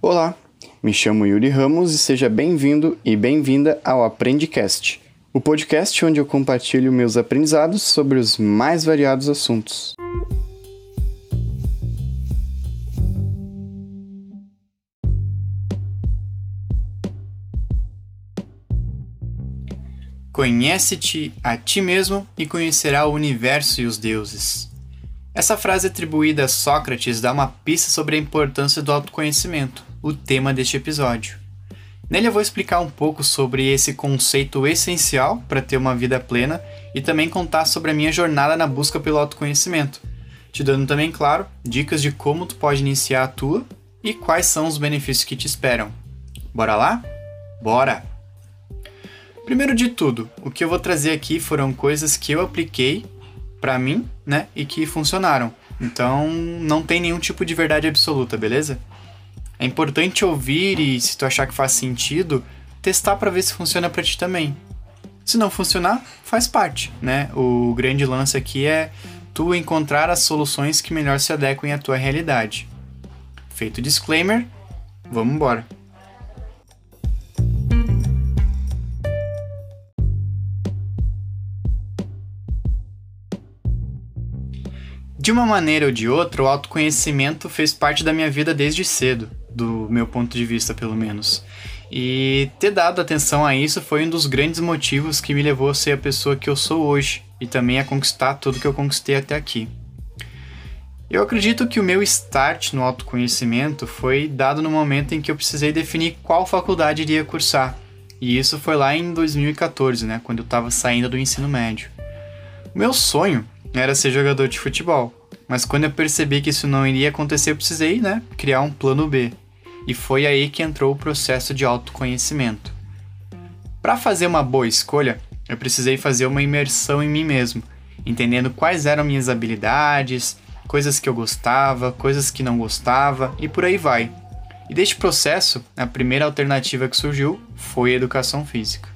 Olá, me chamo Yuri Ramos e seja bem-vindo e bem-vinda ao Aprendicast, o podcast onde eu compartilho meus aprendizados sobre os mais variados assuntos. Conhece-te a ti mesmo e conhecerá o universo e os deuses. Essa frase atribuída a Sócrates dá uma pista sobre a importância do autoconhecimento, o tema deste episódio. Nele eu vou explicar um pouco sobre esse conceito essencial para ter uma vida plena e também contar sobre a minha jornada na busca pelo autoconhecimento, te dando também, claro, dicas de como tu pode iniciar a tua e quais são os benefícios que te esperam. Bora lá? Bora! Primeiro de tudo, o que eu vou trazer aqui foram coisas que eu apliquei para mim, né, e que funcionaram. Então, não tem nenhum tipo de verdade absoluta, beleza? É importante ouvir e, se tu achar que faz sentido, testar para ver se funciona para ti também. Se não funcionar, faz parte, né? O grande lance aqui é tu encontrar as soluções que melhor se adequem à tua realidade. Feito o disclaimer, vamos embora. De uma maneira ou de outra, o autoconhecimento fez parte da minha vida desde cedo, do meu ponto de vista, pelo menos. E ter dado atenção a isso foi um dos grandes motivos que me levou a ser a pessoa que eu sou hoje e também a conquistar tudo que eu conquistei até aqui. Eu acredito que o meu start no autoconhecimento foi dado no momento em que eu precisei definir qual faculdade iria cursar. E isso foi lá em 2014, né, quando eu estava saindo do ensino médio. O meu sonho era ser jogador de futebol. Mas quando eu percebi que isso não iria acontecer, eu precisei, né, criar um plano B. E foi aí que entrou o processo de autoconhecimento. Para fazer uma boa escolha, eu precisei fazer uma imersão em mim mesmo, entendendo quais eram minhas habilidades, coisas que eu gostava, coisas que não gostava e por aí vai. E deste processo, a primeira alternativa que surgiu foi a educação física.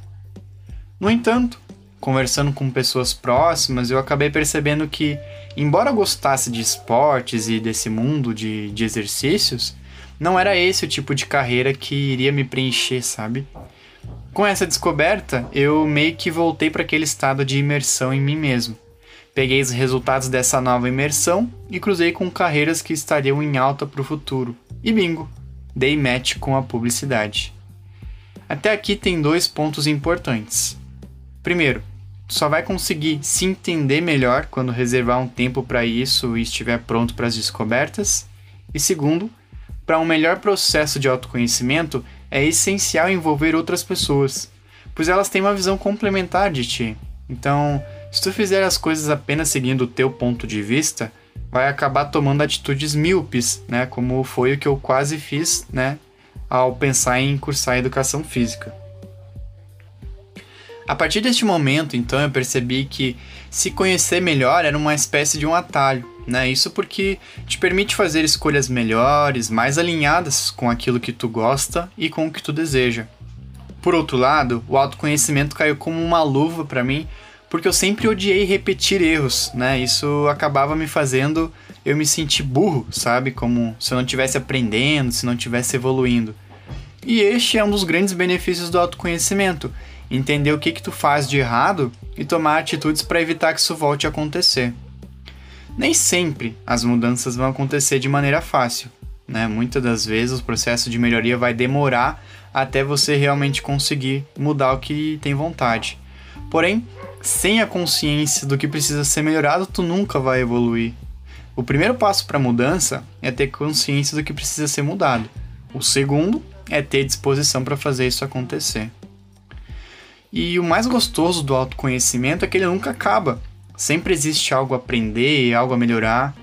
No entanto, conversando com pessoas próximas, eu acabei percebendo que, embora eu gostasse de esportes e desse mundo de, de exercícios, não era esse o tipo de carreira que iria me preencher, sabe? Com essa descoberta, eu meio que voltei para aquele estado de imersão em mim mesmo. Peguei os resultados dessa nova imersão e cruzei com carreiras que estariam em alta para o futuro. E bingo! Dei match com a publicidade. Até aqui tem dois pontos importantes. Primeiro, só vai conseguir se entender melhor quando reservar um tempo para isso e estiver pronto para as descobertas. E segundo, para um melhor processo de autoconhecimento, é essencial envolver outras pessoas, pois elas têm uma visão complementar de ti. Então, se tu fizer as coisas apenas seguindo o teu ponto de vista, vai acabar tomando atitudes míopes, né, como foi o que eu quase fiz, né, ao pensar em cursar educação física. A partir deste momento, então, eu percebi que se conhecer melhor era uma espécie de um atalho, né? Isso porque te permite fazer escolhas melhores, mais alinhadas com aquilo que tu gosta e com o que tu deseja. Por outro lado, o autoconhecimento caiu como uma luva para mim, porque eu sempre odiei repetir erros, né? Isso acabava me fazendo eu me sentir burro, sabe? Como se eu não estivesse aprendendo, se não estivesse evoluindo. E este é um dos grandes benefícios do autoconhecimento entender o que que tu faz de errado e tomar atitudes para evitar que isso volte a acontecer. Nem sempre as mudanças vão acontecer de maneira fácil, né? Muitas das vezes o processo de melhoria vai demorar até você realmente conseguir mudar o que tem vontade. Porém, sem a consciência do que precisa ser melhorado, tu nunca vai evoluir. O primeiro passo para a mudança é ter consciência do que precisa ser mudado. O segundo é ter disposição para fazer isso acontecer. E o mais gostoso do autoconhecimento é que ele nunca acaba. Sempre existe algo a aprender, algo a melhorar.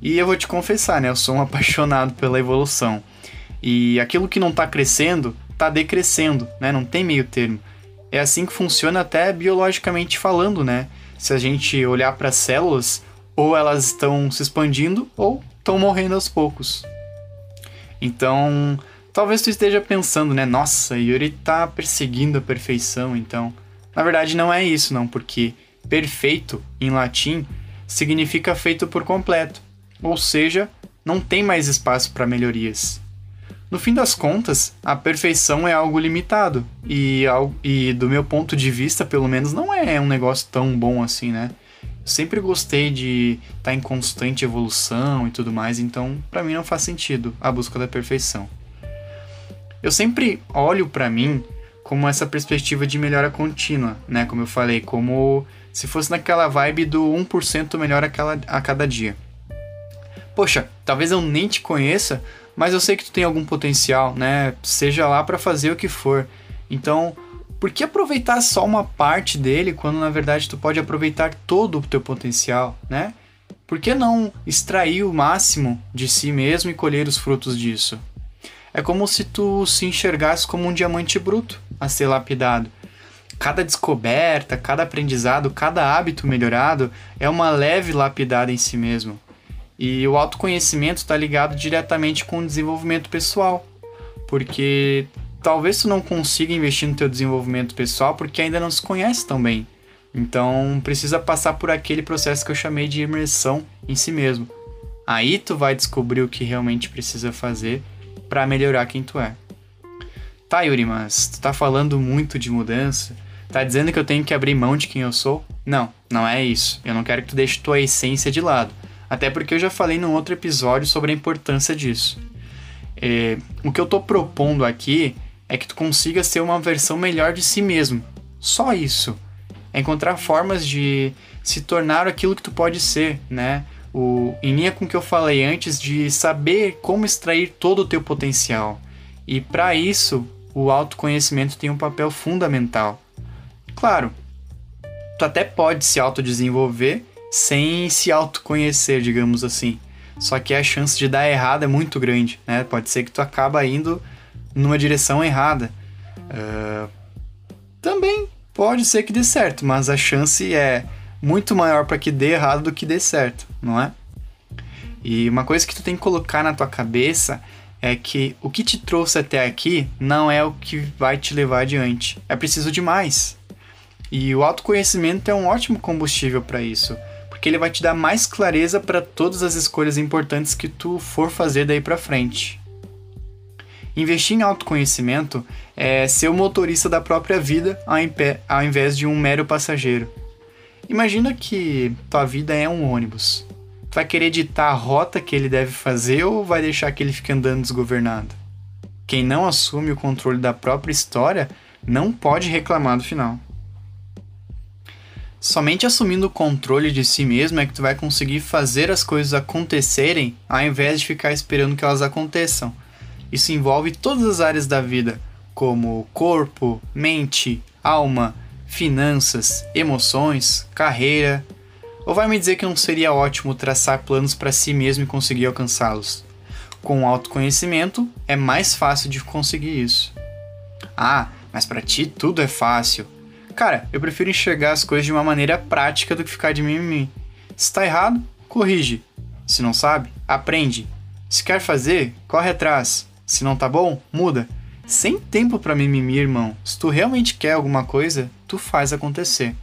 E eu vou te confessar, né? Eu sou um apaixonado pela evolução. E aquilo que não está crescendo, está decrescendo, né? Não tem meio termo. É assim que funciona até biologicamente falando, né? Se a gente olhar para as células, ou elas estão se expandindo ou estão morrendo aos poucos. Então, Talvez tu esteja pensando, né? Nossa, Yuri tá perseguindo a perfeição, então. Na verdade, não é isso, não, porque perfeito em latim significa feito por completo, ou seja, não tem mais espaço para melhorias. No fim das contas, a perfeição é algo limitado. E, e do meu ponto de vista, pelo menos, não é um negócio tão bom assim, né? Sempre gostei de estar tá em constante evolução e tudo mais, então para mim não faz sentido a busca da perfeição. Eu sempre olho para mim como essa perspectiva de melhora contínua, né? Como eu falei, como se fosse naquela vibe do 1% melhor a, a cada dia. Poxa, talvez eu nem te conheça, mas eu sei que tu tem algum potencial, né? Seja lá para fazer o que for. Então, por que aproveitar só uma parte dele quando na verdade tu pode aproveitar todo o teu potencial, né? Por que não extrair o máximo de si mesmo e colher os frutos disso? É como se tu se enxergasse como um diamante bruto a ser lapidado. Cada descoberta, cada aprendizado, cada hábito melhorado é uma leve lapidada em si mesmo. E o autoconhecimento está ligado diretamente com o desenvolvimento pessoal, porque talvez tu não consiga investir no teu desenvolvimento pessoal porque ainda não se conhece tão bem. Então precisa passar por aquele processo que eu chamei de imersão em si mesmo. Aí tu vai descobrir o que realmente precisa fazer para melhorar quem tu é. Tá, Yuri, mas tu tá falando muito de mudança. Tá dizendo que eu tenho que abrir mão de quem eu sou? Não, não é isso. Eu não quero que tu deixe tua essência de lado. Até porque eu já falei num outro episódio sobre a importância disso. É, o que eu tô propondo aqui é que tu consiga ser uma versão melhor de si mesmo. Só isso. É encontrar formas de se tornar aquilo que tu pode ser, né? O, em linha com o que eu falei antes de saber como extrair todo o teu potencial. E para isso, o autoconhecimento tem um papel fundamental. Claro, tu até pode se autodesenvolver sem se autoconhecer, digamos assim. Só que a chance de dar errado é muito grande, né? Pode ser que tu acaba indo numa direção errada. Uh, também pode ser que dê certo, mas a chance é muito maior para que dê errado do que dê certo, não é? E uma coisa que tu tem que colocar na tua cabeça é que o que te trouxe até aqui não é o que vai te levar adiante. É preciso de mais. E o autoconhecimento é um ótimo combustível para isso porque ele vai te dar mais clareza para todas as escolhas importantes que tu for fazer daí para frente. Investir em autoconhecimento é ser o motorista da própria vida ao invés de um mero passageiro. Imagina que tua vida é um ônibus. Tu vai querer ditar a rota que ele deve fazer ou vai deixar que ele fique andando desgovernado? Quem não assume o controle da própria história não pode reclamar do final. Somente assumindo o controle de si mesmo é que tu vai conseguir fazer as coisas acontecerem ao invés de ficar esperando que elas aconteçam. Isso envolve todas as áreas da vida, como corpo, mente, alma, finanças, emoções, carreira. Ou vai me dizer que não seria ótimo traçar planos para si mesmo e conseguir alcançá-los? Com autoconhecimento é mais fácil de conseguir isso. Ah, mas para ti tudo é fácil. Cara, eu prefiro enxergar as coisas de uma maneira prática do que ficar de mimimi. Se tá errado, corrige. Se não sabe, aprende. Se quer fazer, corre atrás. Se não tá bom, muda. Sem tempo para mimimi, irmão. Se tu realmente quer alguma coisa, tu faz acontecer.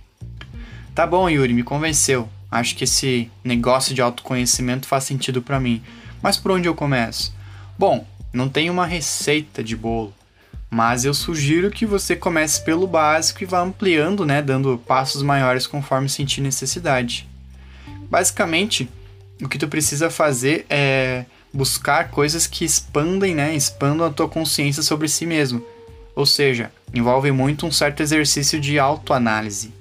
Tá bom, Yuri, me convenceu. Acho que esse negócio de autoconhecimento faz sentido para mim. Mas por onde eu começo? Bom, não tem uma receita de bolo mas eu sugiro que você comece pelo básico e vá ampliando, né, dando passos maiores conforme sentir necessidade. Basicamente, o que tu precisa fazer é buscar coisas que expandem, né, expandam a tua consciência sobre si mesmo. Ou seja, envolve muito um certo exercício de autoanálise.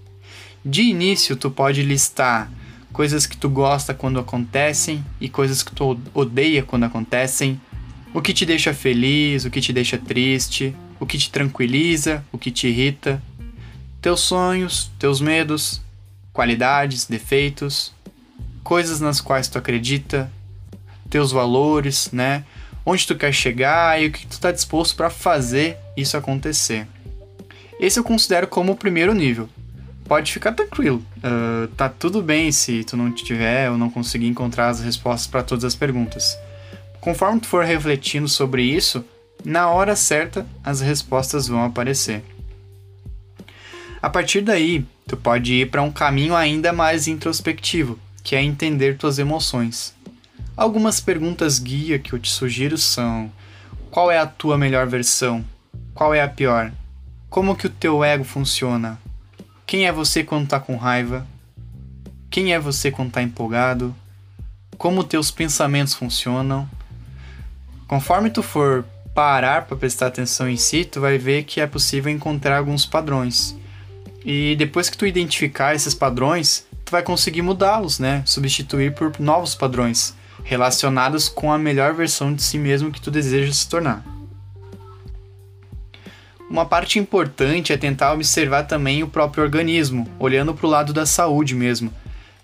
De início, tu pode listar coisas que tu gosta quando acontecem e coisas que tu odeia quando acontecem, o que te deixa feliz, o que te deixa triste, o que te tranquiliza, o que te irrita, teus sonhos, teus medos, qualidades, defeitos, coisas nas quais tu acredita, teus valores, né? Onde tu quer chegar e o que tu está disposto para fazer isso acontecer. Esse eu considero como o primeiro nível. Pode ficar tranquilo, uh, tá tudo bem se tu não tiver ou não conseguir encontrar as respostas para todas as perguntas. Conforme tu for refletindo sobre isso, na hora certa as respostas vão aparecer. A partir daí, tu pode ir para um caminho ainda mais introspectivo, que é entender tuas emoções. Algumas perguntas guia que eu te sugiro são: Qual é a tua melhor versão? Qual é a pior? Como que o teu ego funciona? Quem é você quando tá com raiva? Quem é você quando tá empolgado? Como teus pensamentos funcionam? Conforme tu for parar para prestar atenção em si, tu vai ver que é possível encontrar alguns padrões. E depois que tu identificar esses padrões, tu vai conseguir mudá-los, né? Substituir por novos padrões relacionados com a melhor versão de si mesmo que tu deseja se tornar. Uma parte importante é tentar observar também o próprio organismo, olhando para o lado da saúde mesmo,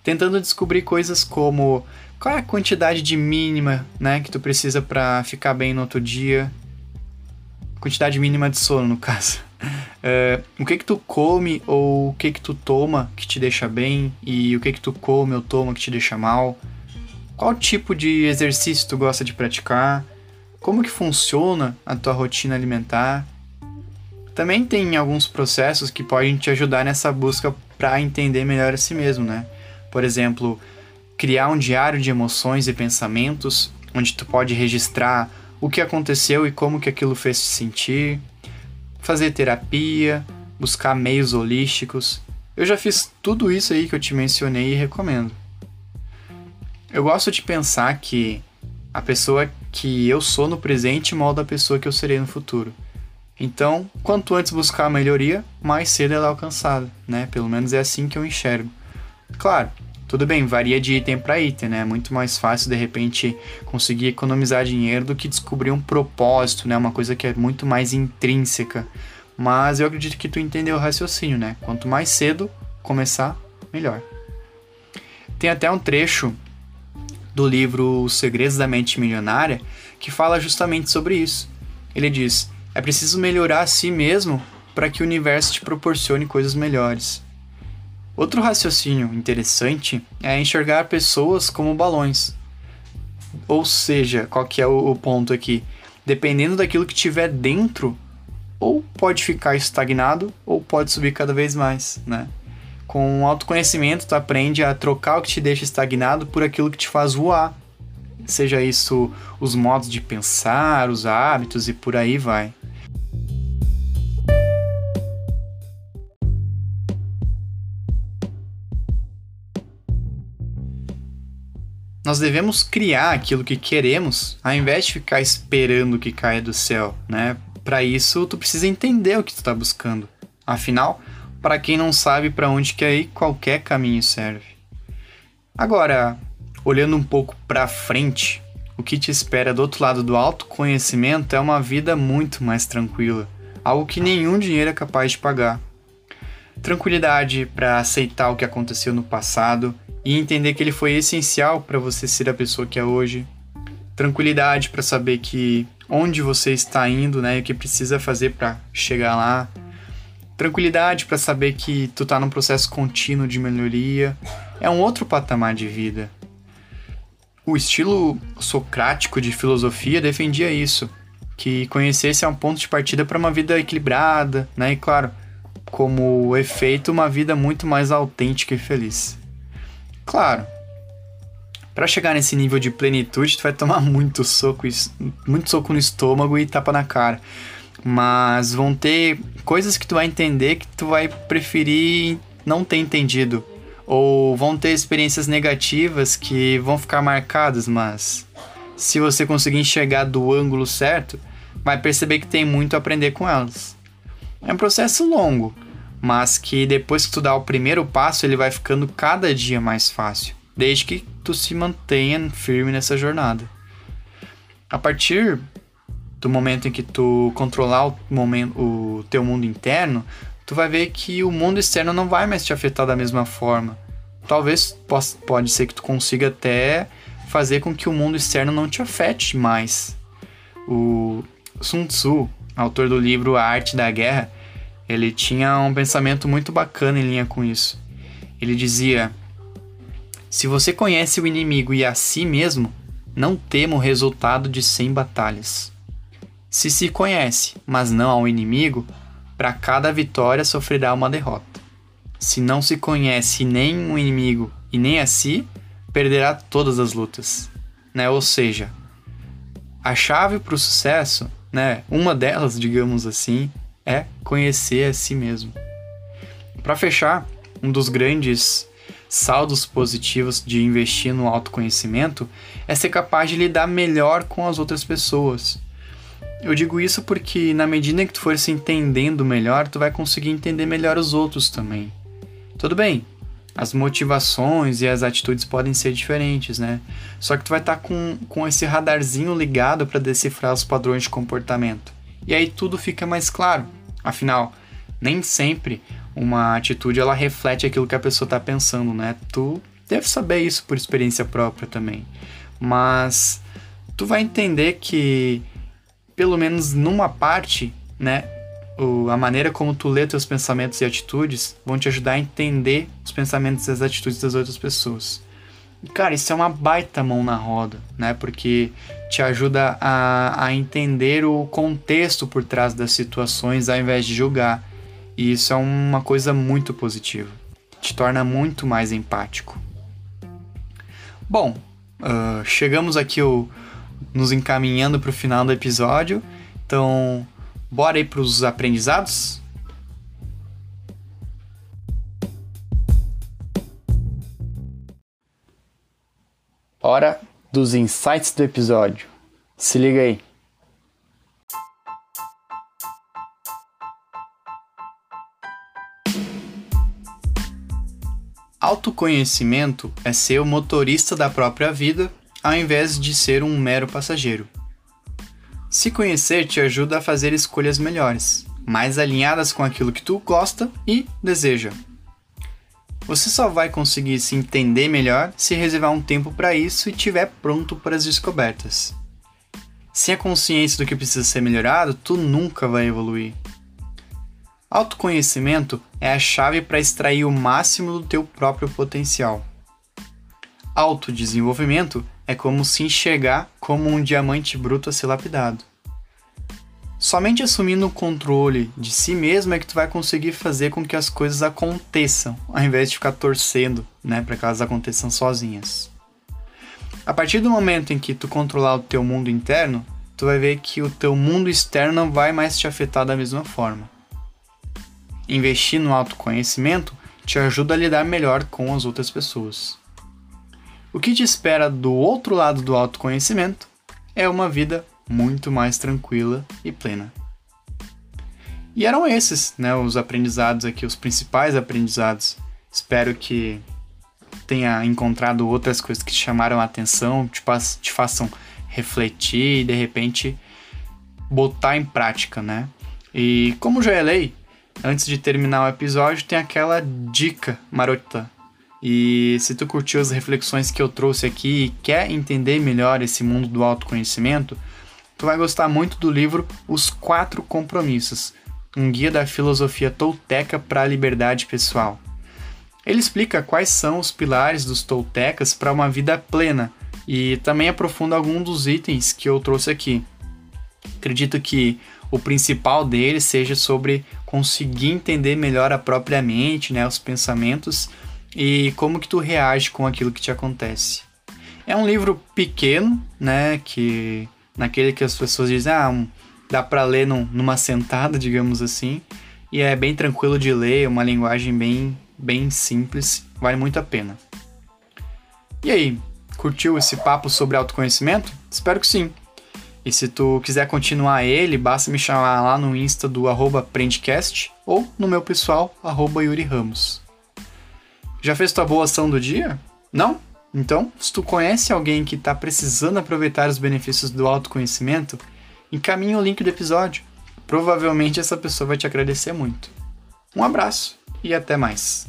tentando descobrir coisas como qual é a quantidade de mínima, né, que tu precisa para ficar bem no outro dia, quantidade mínima de sono no caso. É, o que que tu come ou o que que tu toma que te deixa bem e o que que tu come ou toma que te deixa mal qual tipo de exercício tu gosta de praticar? Como que funciona a tua rotina alimentar? Também tem alguns processos que podem te ajudar nessa busca para entender melhor a si mesmo, né? Por exemplo, criar um diário de emoções e pensamentos, onde tu pode registrar o que aconteceu e como que aquilo fez te sentir, fazer terapia, buscar meios holísticos. Eu já fiz tudo isso aí que eu te mencionei e recomendo. Eu gosto de pensar que a pessoa que eu sou no presente molda a pessoa que eu serei no futuro. Então, quanto antes buscar a melhoria, mais cedo ela é alcançada, né? Pelo menos é assim que eu enxergo. Claro, tudo bem, varia de item para item, né? É muito mais fácil de repente conseguir economizar dinheiro do que descobrir um propósito, né? Uma coisa que é muito mais intrínseca. Mas eu acredito que tu entendeu o raciocínio, né? Quanto mais cedo começar, melhor. Tem até um trecho do livro Os Segredos da Mente Milionária, que fala justamente sobre isso. Ele diz: é preciso melhorar a si mesmo para que o universo te proporcione coisas melhores. Outro raciocínio interessante é enxergar pessoas como balões. Ou seja, qual que é o ponto aqui? Dependendo daquilo que tiver dentro, ou pode ficar estagnado ou pode subir cada vez mais, né? Com autoconhecimento, tu aprende a trocar o que te deixa estagnado por aquilo que te faz voar. Seja isso os modos de pensar, os hábitos e por aí vai. Nós devemos criar aquilo que queremos, ao invés de ficar esperando que caia do céu, né? Para isso, tu precisa entender o que tu está buscando. Afinal, para quem não sabe para onde quer ir, qualquer caminho serve. Agora, olhando um pouco para frente, o que te espera do outro lado do autoconhecimento é uma vida muito mais tranquila, algo que nenhum dinheiro é capaz de pagar. Tranquilidade para aceitar o que aconteceu no passado e entender que ele foi essencial para você ser a pessoa que é hoje. Tranquilidade para saber que onde você está indo, né, e o que precisa fazer para chegar lá tranquilidade para saber que tu tá num processo contínuo de melhoria. É um outro patamar de vida. O estilo socrático de filosofia defendia isso, que conhecesse é um ponto de partida para uma vida equilibrada, né? E claro, como efeito, uma vida muito mais autêntica e feliz. Claro, para chegar nesse nível de plenitude, tu vai tomar muito soco, muito soco no estômago e tapa na cara. Mas vão ter coisas que tu vai entender que tu vai preferir não ter entendido. Ou vão ter experiências negativas que vão ficar marcadas, mas se você conseguir enxergar do ângulo certo, vai perceber que tem muito a aprender com elas. É um processo longo, mas que depois que tu dá o primeiro passo, ele vai ficando cada dia mais fácil, desde que tu se mantenha firme nessa jornada. A partir do momento em que tu controlar o, momento, o teu mundo interno, tu vai ver que o mundo externo não vai mais te afetar da mesma forma. Talvez possa, pode ser que tu consiga até fazer com que o mundo externo não te afete mais. O Sun Tzu, autor do livro A Arte da Guerra, ele tinha um pensamento muito bacana em linha com isso. Ele dizia: Se você conhece o inimigo e a si mesmo, não tema o resultado de 100 batalhas. Se se conhece, mas não ao inimigo, para cada vitória sofrerá uma derrota. Se não se conhece nem o inimigo e nem a si, perderá todas as lutas. Né? Ou seja, a chave para o sucesso né? Uma delas, digamos assim, é conhecer a si mesmo. Para fechar, um dos grandes saldos positivos de investir no autoconhecimento é ser capaz de lidar melhor com as outras pessoas. Eu digo isso porque na medida que tu for se entendendo melhor, tu vai conseguir entender melhor os outros também. Tudo bem, as motivações e as atitudes podem ser diferentes, né? Só que tu vai estar tá com, com esse radarzinho ligado para decifrar os padrões de comportamento. E aí tudo fica mais claro. Afinal, nem sempre uma atitude ela reflete aquilo que a pessoa está pensando, né? Tu deve saber isso por experiência própria também. Mas tu vai entender que pelo menos numa parte, né, o, a maneira como tu lê teus pensamentos e atitudes vão te ajudar a entender os pensamentos e as atitudes das outras pessoas. Cara, isso é uma baita mão na roda, né? Porque te ajuda a, a entender o contexto por trás das situações ao invés de julgar. E isso é uma coisa muito positiva. Te torna muito mais empático. Bom, uh, chegamos aqui o, nos encaminhando para o final do episódio. Então, Bora aí para os aprendizados? Hora dos insights do episódio. Se liga aí. Autoconhecimento é ser o motorista da própria vida ao invés de ser um mero passageiro. Se conhecer te ajuda a fazer escolhas melhores, mais alinhadas com aquilo que tu gosta e deseja. Você só vai conseguir se entender melhor se reservar um tempo para isso e estiver pronto para as descobertas. Sem a consciência do que precisa ser melhorado, tu nunca vai evoluir. Autoconhecimento é a chave para extrair o máximo do teu próprio potencial. Autodesenvolvimento é como se enxergar como um diamante bruto a ser lapidado. Somente assumindo o controle de si mesmo é que tu vai conseguir fazer com que as coisas aconteçam, ao invés de ficar torcendo, né, para que elas aconteçam sozinhas. A partir do momento em que tu controlar o teu mundo interno, tu vai ver que o teu mundo externo não vai mais te afetar da mesma forma. Investir no autoconhecimento te ajuda a lidar melhor com as outras pessoas. O que te espera do outro lado do autoconhecimento é uma vida muito mais tranquila e plena. E eram esses, né, os aprendizados aqui, os principais aprendizados. Espero que tenha encontrado outras coisas que te chamaram a atenção, te, te façam refletir e de repente botar em prática, né? E como já é lei, antes de terminar o episódio, tem aquela dica marota. E se tu curtiu as reflexões que eu trouxe aqui e quer entender melhor esse mundo do autoconhecimento, tu vai gostar muito do livro Os Quatro Compromissos, um guia da filosofia tolteca para a liberdade pessoal. Ele explica quais são os pilares dos toltecas para uma vida plena e também aprofunda alguns dos itens que eu trouxe aqui. Acredito que o principal deles seja sobre conseguir entender melhor a própria mente, né, os pensamentos e como que tu reage com aquilo que te acontece. É um livro pequeno, né, que naquele que as pessoas dizem, ah, um, dá para ler num, numa sentada, digamos assim, e é bem tranquilo de ler, uma linguagem bem, bem simples, vale muito a pena. E aí, curtiu esse papo sobre autoconhecimento? Espero que sim. E se tu quiser continuar ele, basta me chamar lá no Insta do arroba ou no meu pessoal, arroba Yuri Ramos. Já fez tua boa ação do dia? Não? Então, se tu conhece alguém que está precisando aproveitar os benefícios do autoconhecimento, encaminhe o link do episódio. Provavelmente essa pessoa vai te agradecer muito. Um abraço e até mais.